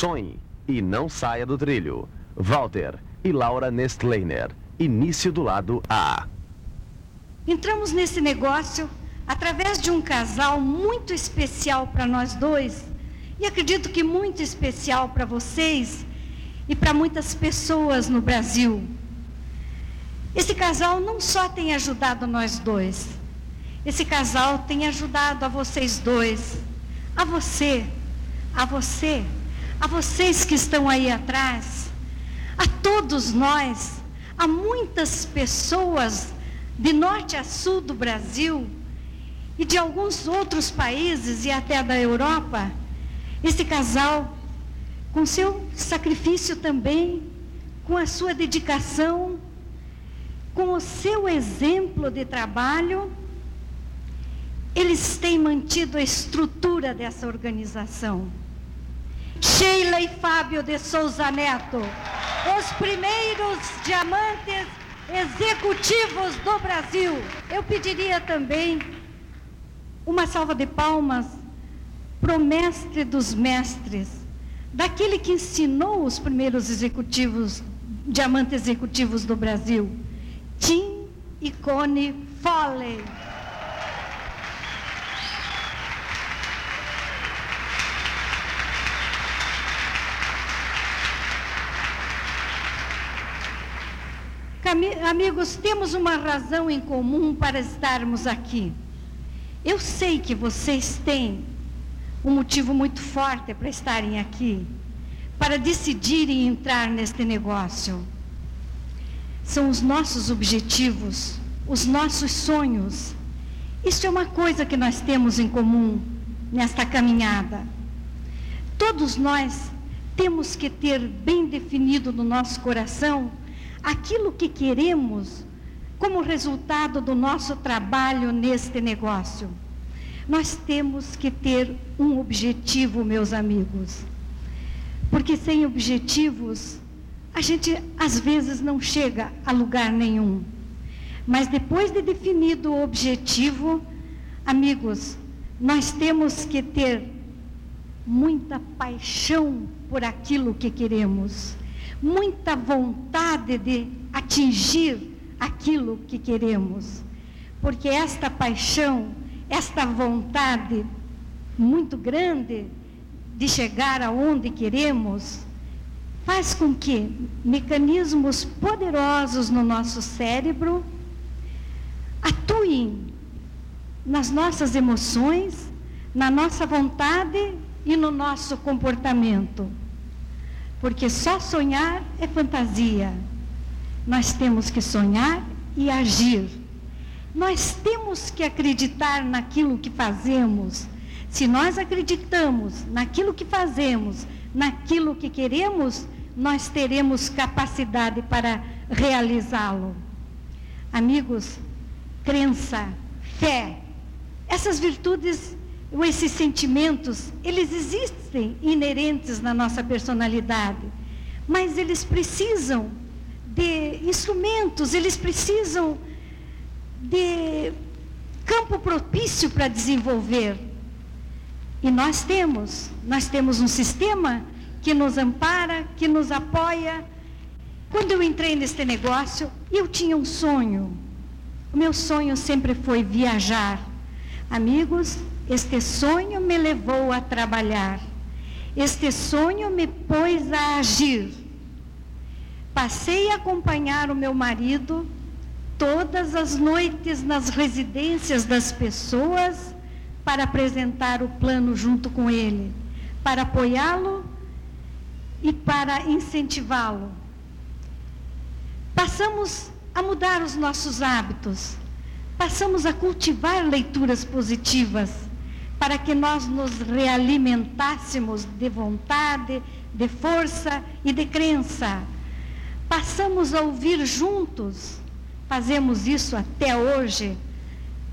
Sonhe e não saia do trilho. Walter e Laura Nestleiner. Início do lado A. Entramos nesse negócio através de um casal muito especial para nós dois e acredito que muito especial para vocês e para muitas pessoas no Brasil. Esse casal não só tem ajudado nós dois, esse casal tem ajudado a vocês dois, a você, a você, a vocês que estão aí atrás, a todos nós, a muitas pessoas de norte a sul do Brasil e de alguns outros países e até da Europa. Esse casal, com seu sacrifício também, com a sua dedicação, com o seu exemplo de trabalho, eles têm mantido a estrutura dessa organização. Sheila e Fábio de Souza Neto, os primeiros diamantes executivos do Brasil. Eu pediria também uma salva de palmas para o mestre dos mestres, daquele que ensinou os primeiros executivos, diamantes executivos do Brasil, Tim e Foley. Amigos, temos uma razão em comum para estarmos aqui. Eu sei que vocês têm um motivo muito forte para estarem aqui, para decidirem entrar neste negócio. São os nossos objetivos, os nossos sonhos. Isso é uma coisa que nós temos em comum nesta caminhada. Todos nós temos que ter bem definido no nosso coração aquilo que queremos como resultado do nosso trabalho neste negócio. Nós temos que ter um objetivo, meus amigos. Porque sem objetivos, a gente às vezes não chega a lugar nenhum. Mas depois de definido o objetivo, amigos, nós temos que ter muita paixão por aquilo que queremos muita vontade de atingir aquilo que queremos. Porque esta paixão, esta vontade muito grande de chegar aonde queremos, faz com que mecanismos poderosos no nosso cérebro atuem nas nossas emoções, na nossa vontade e no nosso comportamento. Porque só sonhar é fantasia. Nós temos que sonhar e agir. Nós temos que acreditar naquilo que fazemos. Se nós acreditamos naquilo que fazemos, naquilo que queremos, nós teremos capacidade para realizá-lo. Amigos, crença, fé, essas virtudes esses sentimentos, eles existem inerentes na nossa personalidade, mas eles precisam de instrumentos, eles precisam de campo propício para desenvolver. E nós temos, nós temos um sistema que nos ampara, que nos apoia. Quando eu entrei neste negócio, eu tinha um sonho. O meu sonho sempre foi viajar. Amigos, este sonho me levou a trabalhar. Este sonho me pôs a agir. Passei a acompanhar o meu marido todas as noites nas residências das pessoas para apresentar o plano junto com ele, para apoiá-lo e para incentivá-lo. Passamos a mudar os nossos hábitos, passamos a cultivar leituras positivas para que nós nos realimentássemos de vontade, de força e de crença. Passamos a ouvir juntos, fazemos isso até hoje,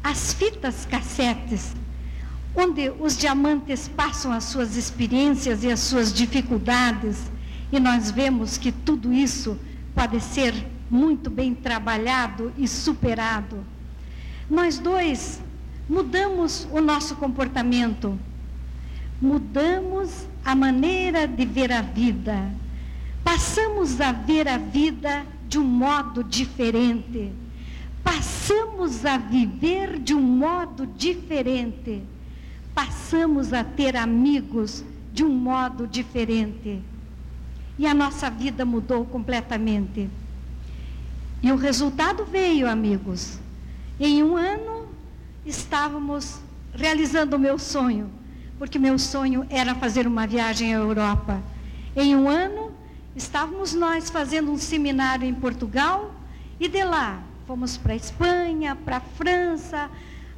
as fitas cassetes, onde os diamantes passam as suas experiências e as suas dificuldades, e nós vemos que tudo isso pode ser muito bem trabalhado e superado. Nós dois mudamos o nosso comportamento, mudamos a maneira de ver a vida. Passamos a ver a vida de um modo diferente. Passamos a viver de um modo diferente. Passamos a ter amigos de um modo diferente. E a nossa vida mudou completamente. E o resultado veio, amigos. Em um ano, estávamos realizando o meu sonho porque meu sonho era fazer uma viagem à Europa. Em um ano, estávamos nós fazendo um seminário em Portugal e de lá fomos para a Espanha, para a França,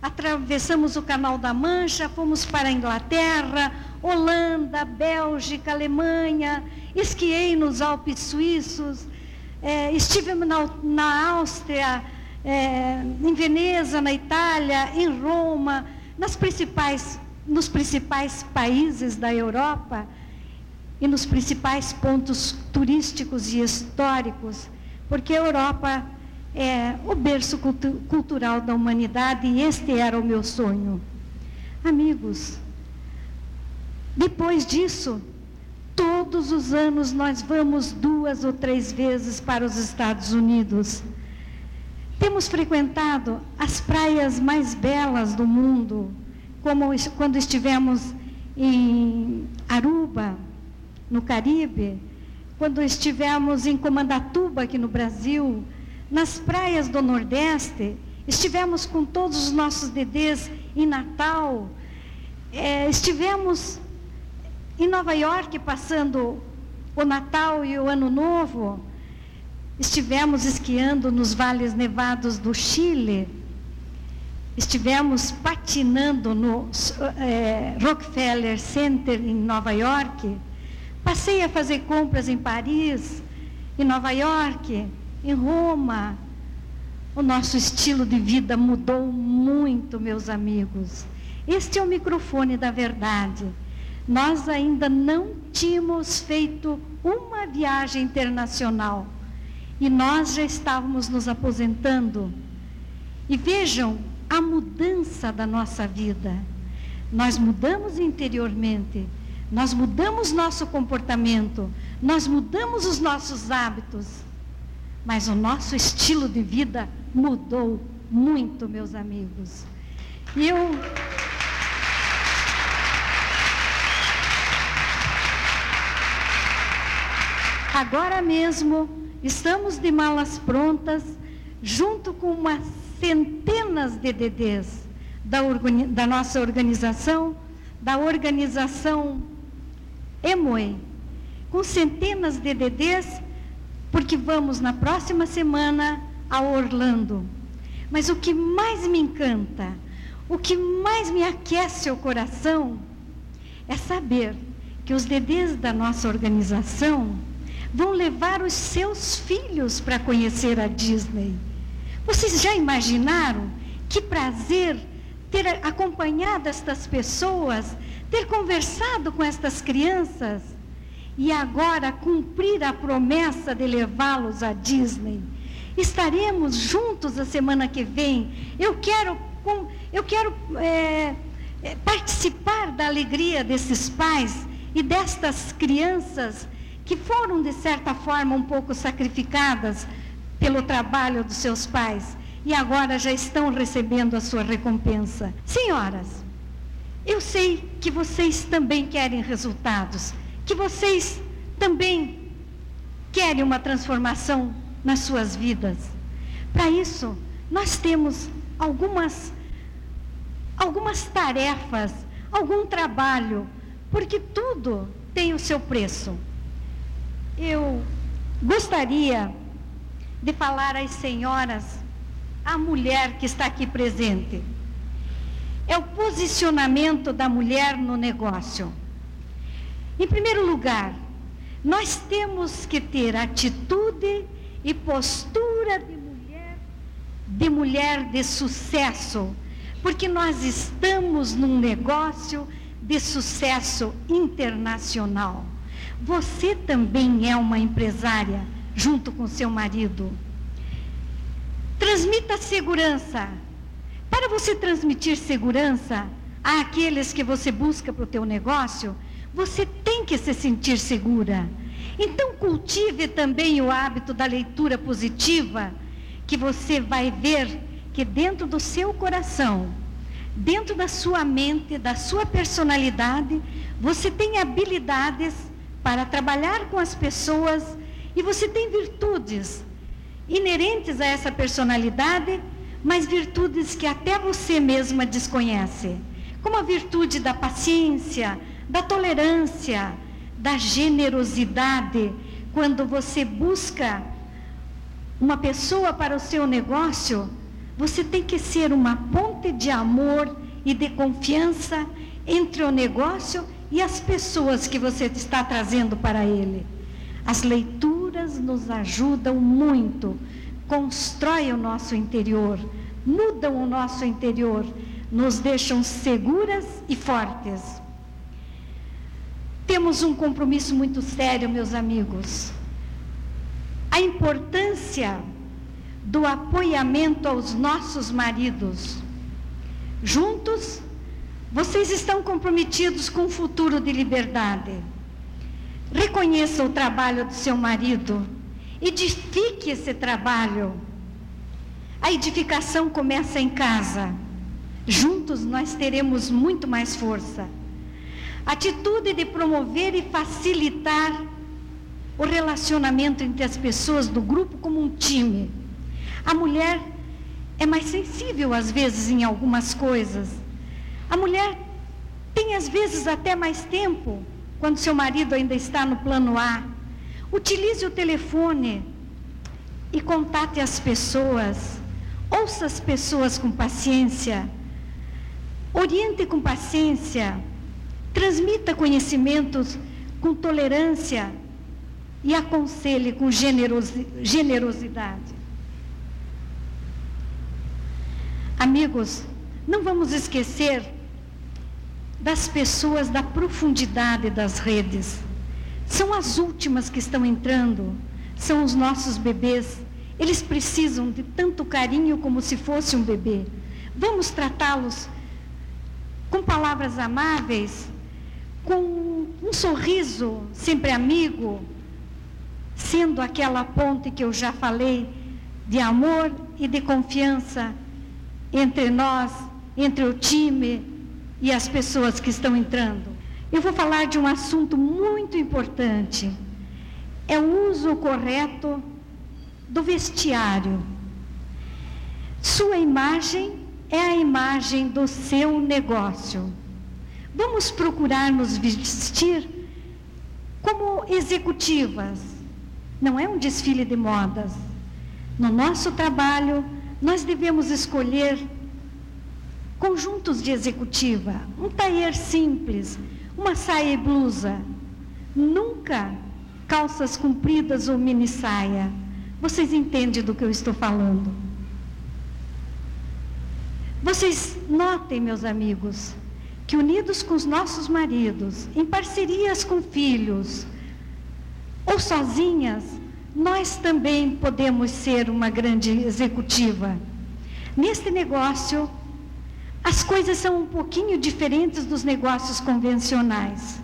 atravessamos o Canal da Mancha, fomos para a Inglaterra, Holanda, Bélgica, Alemanha, esquiei nos Alpes Suíços, é, estive na, na Áustria, é, em Veneza, na Itália, em Roma, nas principais nos principais países da Europa e nos principais pontos turísticos e históricos, porque a Europa é o berço cultu cultural da humanidade e este era o meu sonho. Amigos, depois disso, todos os anos nós vamos duas ou três vezes para os Estados Unidos. Temos frequentado as praias mais belas do mundo, como quando estivemos em Aruba, no Caribe, quando estivemos em Comandatuba, aqui no Brasil, nas praias do Nordeste, estivemos com todos os nossos dedês em Natal, é, estivemos em Nova York passando o Natal e o Ano Novo, estivemos esquiando nos vales nevados do Chile, estivemos patinando no é, Rockefeller Center em Nova York, passei a fazer compras em Paris, em Nova York, em Roma. O nosso estilo de vida mudou muito, meus amigos. Este é o microfone da verdade. Nós ainda não tínhamos feito uma viagem internacional e nós já estávamos nos aposentando. E vejam a mudança da nossa vida. Nós mudamos interiormente, nós mudamos nosso comportamento, nós mudamos os nossos hábitos, mas o nosso estilo de vida mudou muito, meus amigos. E eu. Agora mesmo estamos de malas prontas, junto com uma centenas de DDs da, da nossa organização, da organização Emoe, com centenas de DDs, porque vamos na próxima semana a Orlando. Mas o que mais me encanta, o que mais me aquece o coração, é saber que os DDs da nossa organização vão levar os seus filhos para conhecer a Disney. Vocês já imaginaram que prazer ter acompanhado estas pessoas, ter conversado com estas crianças e agora cumprir a promessa de levá-los à Disney? Estaremos juntos a semana que vem. Eu quero, eu quero é, é, participar da alegria desses pais e destas crianças que foram, de certa forma, um pouco sacrificadas pelo trabalho dos seus pais e agora já estão recebendo a sua recompensa. Senhoras, eu sei que vocês também querem resultados, que vocês também querem uma transformação nas suas vidas. Para isso, nós temos algumas algumas tarefas, algum trabalho, porque tudo tem o seu preço. Eu gostaria de falar às senhoras, à mulher que está aqui presente. É o posicionamento da mulher no negócio. Em primeiro lugar, nós temos que ter atitude e postura de mulher, de mulher de sucesso, porque nós estamos num negócio de sucesso internacional. Você também é uma empresária junto com seu marido. Transmita segurança. Para você transmitir segurança àqueles que você busca para o teu negócio, você tem que se sentir segura. Então, cultive também o hábito da leitura positiva, que você vai ver que dentro do seu coração, dentro da sua mente, da sua personalidade, você tem habilidades para trabalhar com as pessoas e você tem virtudes inerentes a essa personalidade, mas virtudes que até você mesma desconhece, como a virtude da paciência, da tolerância, da generosidade, quando você busca uma pessoa para o seu negócio, você tem que ser uma ponte de amor e de confiança entre o negócio e as pessoas que você está trazendo para ele. As leituras nos ajudam muito, constroem o nosso interior, mudam o nosso interior, nos deixam seguras e fortes. Temos um compromisso muito sério, meus amigos. A importância do apoiamento aos nossos maridos. Juntos, vocês estão comprometidos com um futuro de liberdade. Reconheça o trabalho do seu marido, edifique esse trabalho. A edificação começa em casa. Juntos nós teremos muito mais força. Atitude de promover e facilitar o relacionamento entre as pessoas do grupo como um time. A mulher é mais sensível às vezes em algumas coisas. A mulher tem às vezes até mais tempo quando seu marido ainda está no plano A. Utilize o telefone e contate as pessoas. Ouça as pessoas com paciência. Oriente com paciência. Transmita conhecimentos com tolerância e aconselhe com generosidade. Amigos, não vamos esquecer das pessoas da profundidade das redes. São as últimas que estão entrando, são os nossos bebês. Eles precisam de tanto carinho como se fosse um bebê. Vamos tratá-los com palavras amáveis, com um sorriso sempre amigo, sendo aquela ponte que eu já falei de amor e de confiança entre nós, entre o time e as pessoas que estão entrando. Eu vou falar de um assunto muito importante. É o uso correto do vestiário. Sua imagem é a imagem do seu negócio. Vamos procurar nos vestir como executivas. Não é um desfile de modas. No nosso trabalho, nós devemos escolher conjuntos de executiva, um taier simples, uma saia e blusa, nunca calças compridas ou mini saia. Vocês entendem do que eu estou falando? Vocês notem, meus amigos, que unidos com os nossos maridos, em parcerias com filhos, ou sozinhas, nós também podemos ser uma grande executiva. Neste negócio, as coisas são um pouquinho diferentes dos negócios convencionais.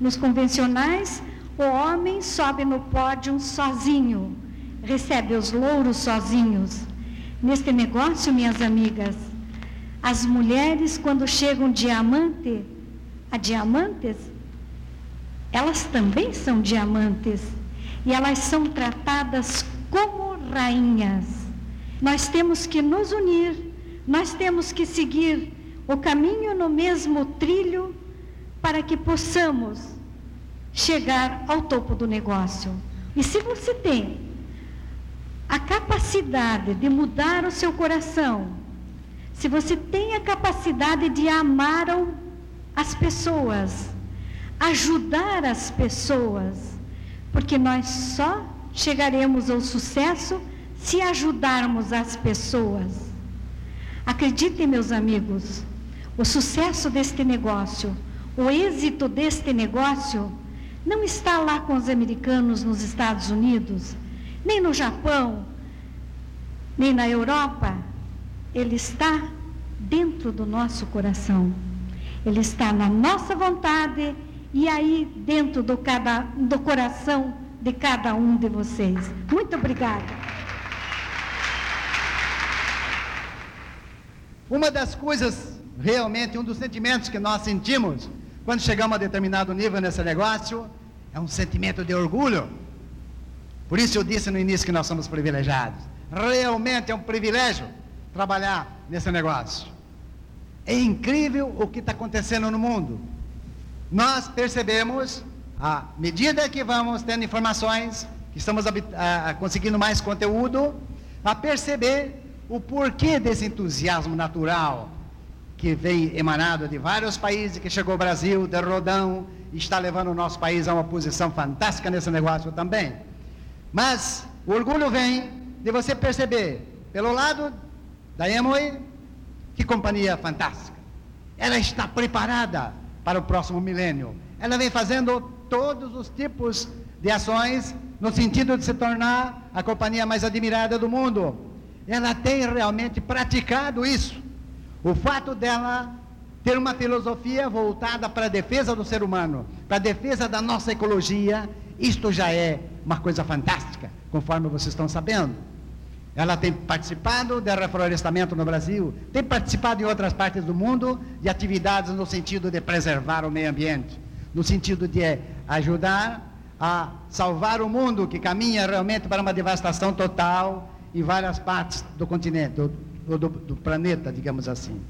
Nos convencionais, o homem sobe no pódio sozinho, recebe os louros sozinhos. Neste negócio, minhas amigas, as mulheres, quando chegam diamante a diamantes, elas também são diamantes e elas são tratadas como rainhas. Nós temos que nos unir, nós temos que seguir o caminho no mesmo trilho para que possamos chegar ao topo do negócio. E se você tem a capacidade de mudar o seu coração, se você tem a capacidade de amar as pessoas, ajudar as pessoas, porque nós só chegaremos ao sucesso se ajudarmos as pessoas. Acreditem, meus amigos, o sucesso deste negócio, o êxito deste negócio, não está lá com os americanos nos Estados Unidos, nem no Japão, nem na Europa. Ele está dentro do nosso coração. Ele está na nossa vontade e aí dentro do, cada, do coração de cada um de vocês. Muito obrigada. Uma das coisas, realmente, um dos sentimentos que nós sentimos quando chegamos a determinado nível nesse negócio, é um sentimento de orgulho. Por isso eu disse no início que nós somos privilegiados. Realmente é um privilégio trabalhar nesse negócio. É incrível o que está acontecendo no mundo. Nós percebemos, à medida que vamos tendo informações, que estamos a, conseguindo mais conteúdo, a perceber o porquê desse entusiasmo natural que vem emanado de vários países, que chegou ao Brasil, de rodão, está levando o nosso país a uma posição fantástica nesse negócio também. Mas o orgulho vem de você perceber, pelo lado da Emoi, que companhia fantástica. Ela está preparada para o próximo milênio. Ela vem fazendo todos os tipos de ações no sentido de se tornar a companhia mais admirada do mundo. Ela tem realmente praticado isso. O fato dela ter uma filosofia voltada para a defesa do ser humano, para a defesa da nossa ecologia, isto já é uma coisa fantástica, conforme vocês estão sabendo. Ela tem participado do reflorestamento no Brasil, tem participado em outras partes do mundo de atividades no sentido de preservar o meio ambiente, no sentido de ajudar a salvar o mundo que caminha realmente para uma devastação total em várias partes do continente, do, do, do planeta, digamos assim.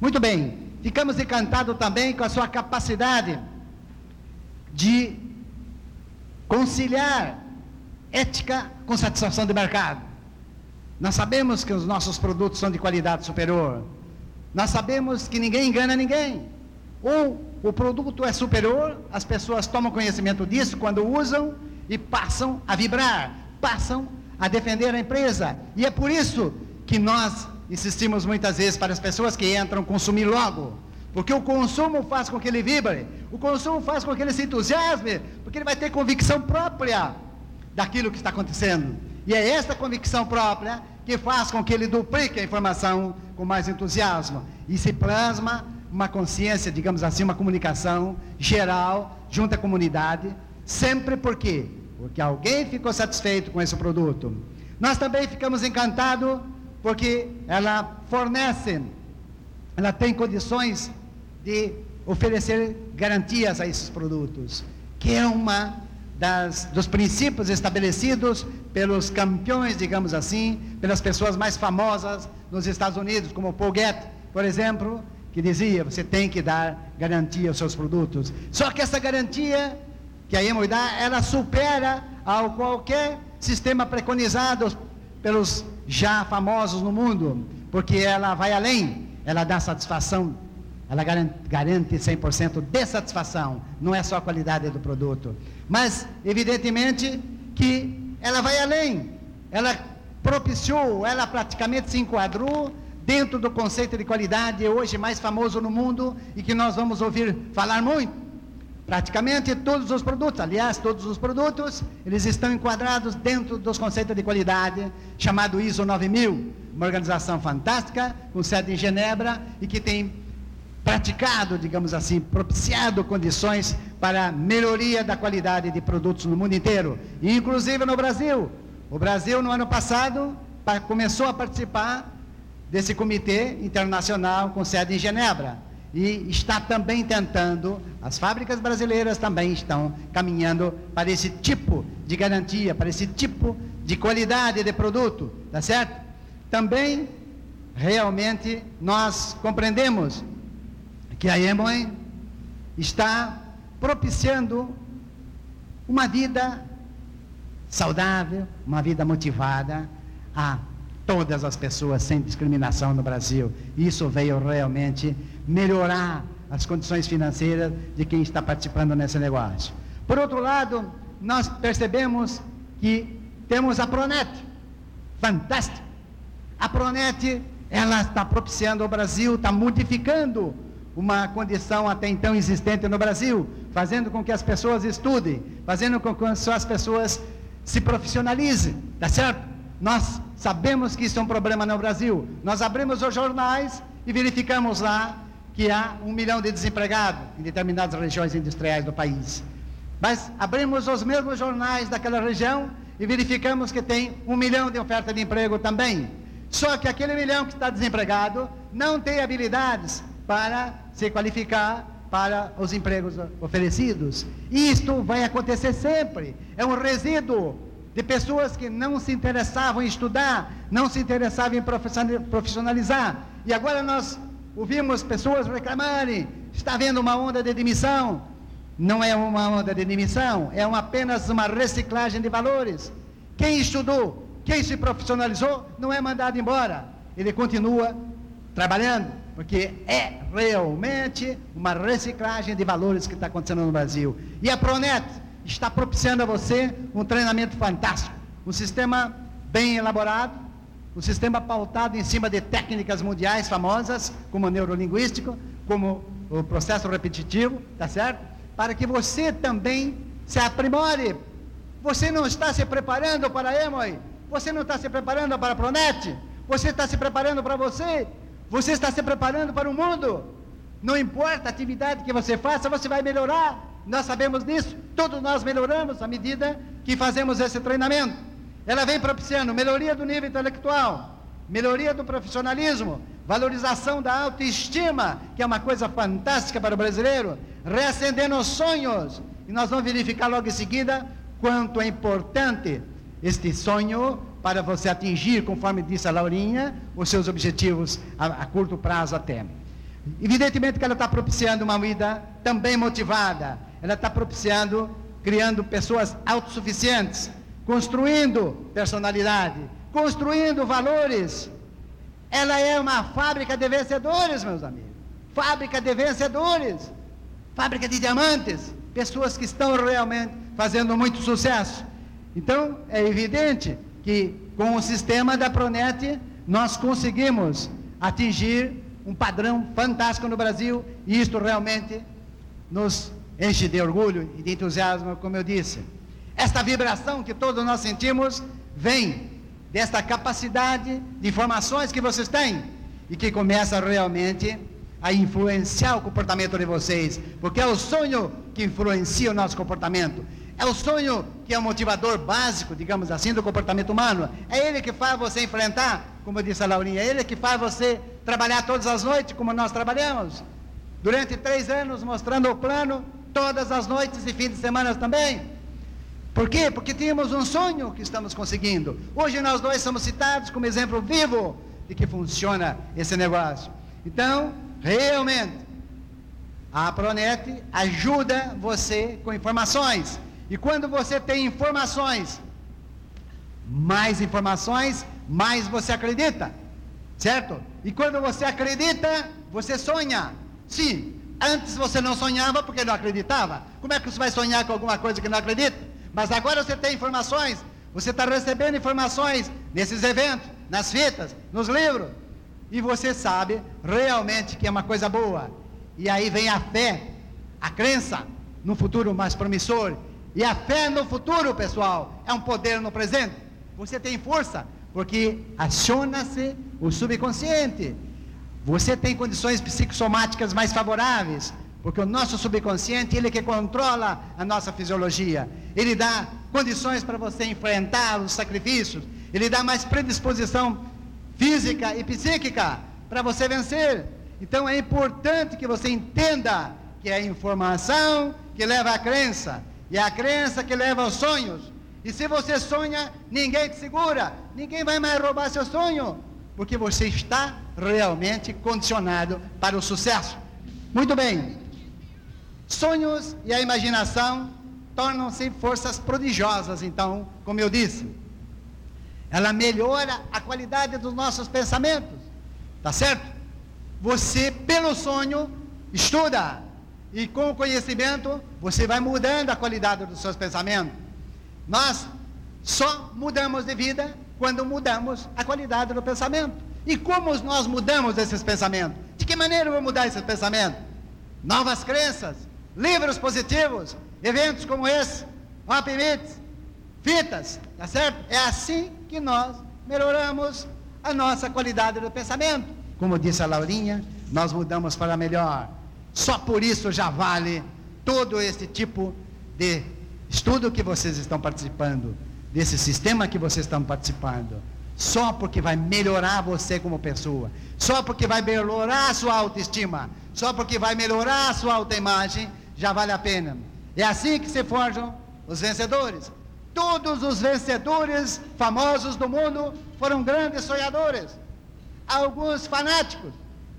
Muito bem, ficamos encantados também com a sua capacidade de conciliar ética com satisfação de mercado. Nós sabemos que os nossos produtos são de qualidade superior. Nós sabemos que ninguém engana ninguém. Ou o produto é superior, as pessoas tomam conhecimento disso quando usam e passam a vibrar, passam a defender a empresa. E é por isso que nós insistimos muitas vezes para as pessoas que entram consumir logo. Porque o consumo faz com que ele vibre, o consumo faz com que ele se entusiasme, porque ele vai ter convicção própria daquilo que está acontecendo. E é essa convicção própria que faz com que ele duplique a informação com mais entusiasmo e se plasma uma consciência, digamos assim, uma comunicação geral junto à comunidade, sempre por quê? Porque alguém ficou satisfeito com esse produto. Nós também ficamos encantados porque ela fornece, ela tem condições de oferecer garantias a esses produtos, que é uma das, dos princípios estabelecidos pelos campeões, digamos assim, pelas pessoas mais famosas nos Estados Unidos, como Paul Getty, por exemplo, que dizia: você tem que dar garantia aos seus produtos. Só que essa garantia que a EMO dá, ela supera ao qualquer sistema preconizado pelos já famosos no mundo, porque ela vai além, ela dá satisfação ela garante 100% de satisfação, não é só a qualidade do produto. Mas, evidentemente, que ela vai além. Ela propiciou, ela praticamente se enquadrou dentro do conceito de qualidade hoje mais famoso no mundo e que nós vamos ouvir falar muito. Praticamente todos os produtos, aliás, todos os produtos, eles estão enquadrados dentro dos conceitos de qualidade, chamado ISO 9000, uma organização fantástica, com sede em Genebra e que tem praticado, digamos assim, propiciado condições para melhoria da qualidade de produtos no mundo inteiro, inclusive no Brasil. O Brasil, no ano passado, começou a participar desse comitê internacional com sede em Genebra e está também tentando, as fábricas brasileiras também estão caminhando para esse tipo de garantia, para esse tipo de qualidade de produto, tá certo? Também realmente nós compreendemos que a Emoi está propiciando uma vida saudável, uma vida motivada a todas as pessoas sem discriminação no Brasil. Isso veio realmente melhorar as condições financeiras de quem está participando nesse negócio. Por outro lado, nós percebemos que temos a Pronet, fantástico. A Pronet, ela está propiciando ao Brasil, está modificando uma condição até então existente no Brasil, fazendo com que as pessoas estudem, fazendo com que as pessoas se profissionalizem, tá certo? Nós sabemos que isso é um problema no Brasil. Nós abrimos os jornais e verificamos lá que há um milhão de desempregados em determinadas regiões industriais do país. Mas abrimos os mesmos jornais daquela região e verificamos que tem um milhão de oferta de emprego também. Só que aquele milhão que está desempregado não tem habilidades para se qualificar para os empregos oferecidos. Isto vai acontecer sempre. É um resíduo de pessoas que não se interessavam em estudar, não se interessavam em profissionalizar. E agora nós ouvimos pessoas reclamarem: está havendo uma onda de demissão. Não é uma onda de demissão, é uma, apenas uma reciclagem de valores. Quem estudou, quem se profissionalizou, não é mandado embora. Ele continua trabalhando, porque é realmente uma reciclagem de valores que está acontecendo no Brasil. E a Pronet está propiciando a você um treinamento fantástico, um sistema bem elaborado, um sistema pautado em cima de técnicas mundiais famosas, como o neurolinguístico, como o processo repetitivo, tá certo? para que você também se aprimore. Você não está se preparando para Emoi, você não está se preparando para a Pronet, você está se preparando para você, você está se preparando para o mundo. Não importa a atividade que você faça, você vai melhorar. Nós sabemos disso, todos nós melhoramos à medida que fazemos esse treinamento. Ela vem propiciando melhoria do nível intelectual, melhoria do profissionalismo, valorização da autoestima, que é uma coisa fantástica para o brasileiro, reacendendo os sonhos. E nós vamos verificar logo em seguida quanto é importante este sonho para você atingir, conforme disse a Laurinha, os seus objetivos a, a curto prazo até. Evidentemente que ela está propiciando uma vida também motivada, ela está propiciando, criando pessoas autossuficientes, construindo personalidade, construindo valores. Ela é uma fábrica de vencedores, meus amigos. Fábrica de vencedores fábrica de diamantes, pessoas que estão realmente fazendo muito sucesso. Então, é evidente que com o sistema da Pronet nós conseguimos atingir um padrão fantástico no Brasil e isto realmente nos enche de orgulho e de entusiasmo, como eu disse. Esta vibração que todos nós sentimos vem desta capacidade de informações que vocês têm e que começa realmente a influenciar o comportamento de vocês, porque é o sonho que influencia o nosso comportamento. É o sonho que é o motivador básico, digamos assim, do comportamento humano. É ele que faz você enfrentar, como disse a Laurinha, é ele que faz você trabalhar todas as noites, como nós trabalhamos. Durante três anos, mostrando o plano, todas as noites e fins de semana também. Por quê? Porque tínhamos um sonho que estamos conseguindo. Hoje nós dois somos citados como exemplo vivo de que funciona esse negócio. Então, Realmente, a Pronet ajuda você com informações. E quando você tem informações, mais informações, mais você acredita. Certo? E quando você acredita, você sonha. Sim, antes você não sonhava porque não acreditava. Como é que você vai sonhar com alguma coisa que não acredita? Mas agora você tem informações, você está recebendo informações nesses eventos, nas fitas, nos livros e você sabe realmente que é uma coisa boa. E aí vem a fé, a crença no futuro mais promissor. E a fé no futuro, pessoal, é um poder no presente. Você tem força, porque aciona-se o subconsciente. Você tem condições psicossomáticas mais favoráveis, porque o nosso subconsciente, ele que controla a nossa fisiologia. Ele dá condições para você enfrentar os sacrifícios, ele dá mais predisposição física e psíquica para você vencer. Então é importante que você entenda que é a informação que leva à crença e é a crença que leva aos sonhos. E se você sonha, ninguém te segura, ninguém vai mais roubar seu sonho, porque você está realmente condicionado para o sucesso. Muito bem. Sonhos e a imaginação tornam-se forças prodigiosas, então, como eu disse. Ela melhora a qualidade dos nossos pensamentos. Tá certo? Você, pelo sonho, estuda. E com o conhecimento, você vai mudando a qualidade dos seus pensamentos. Nós só mudamos de vida quando mudamos a qualidade do pensamento. E como nós mudamos esses pensamentos? De que maneira vou mudar esses pensamentos? Novas crenças, livros positivos, eventos como esse, Meets, fitas, tá certo? É assim que nós melhoramos a nossa qualidade do pensamento. Como disse a Laurinha, nós mudamos para melhor. Só por isso já vale todo esse tipo de estudo que vocês estão participando, desse sistema que vocês estão participando. Só porque vai melhorar você como pessoa, só porque vai melhorar a sua autoestima, só porque vai melhorar a sua autoimagem, já vale a pena. É assim que se forjam os vencedores. Todos os vencedores famosos do mundo foram grandes sonhadores. Alguns fanáticos,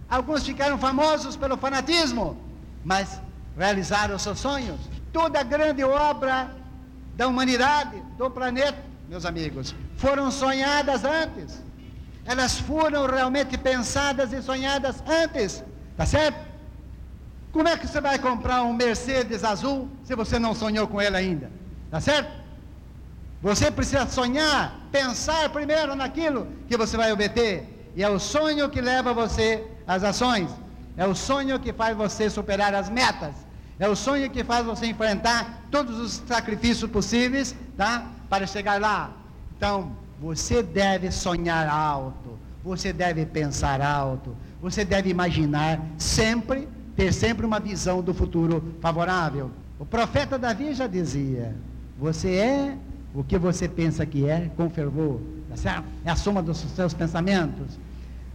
alguns ficaram famosos pelo fanatismo, mas realizaram seus sonhos. Toda a grande obra da humanidade, do planeta, meus amigos, foram sonhadas antes. Elas foram realmente pensadas e sonhadas antes. Tá certo? Como é que você vai comprar um Mercedes azul se você não sonhou com ele ainda? Tá certo? Você precisa sonhar, pensar primeiro naquilo que você vai obter. E é o sonho que leva você às ações. É o sonho que faz você superar as metas. É o sonho que faz você enfrentar todos os sacrifícios possíveis, tá? Para chegar lá. Então, você deve sonhar alto. Você deve pensar alto. Você deve imaginar sempre, ter sempre uma visão do futuro favorável. O profeta Davi já dizia: Você é o que você pensa que é com fervor. Tá? É a soma dos seus pensamentos.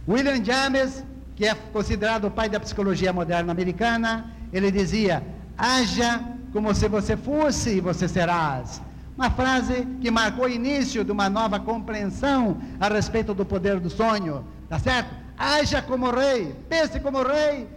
William James que é considerado o pai da psicologia moderna americana, ele dizia: haja como se você fosse e você serás. Uma frase que marcou o início de uma nova compreensão a respeito do poder do sonho, tá certo? Haja como rei, pense como rei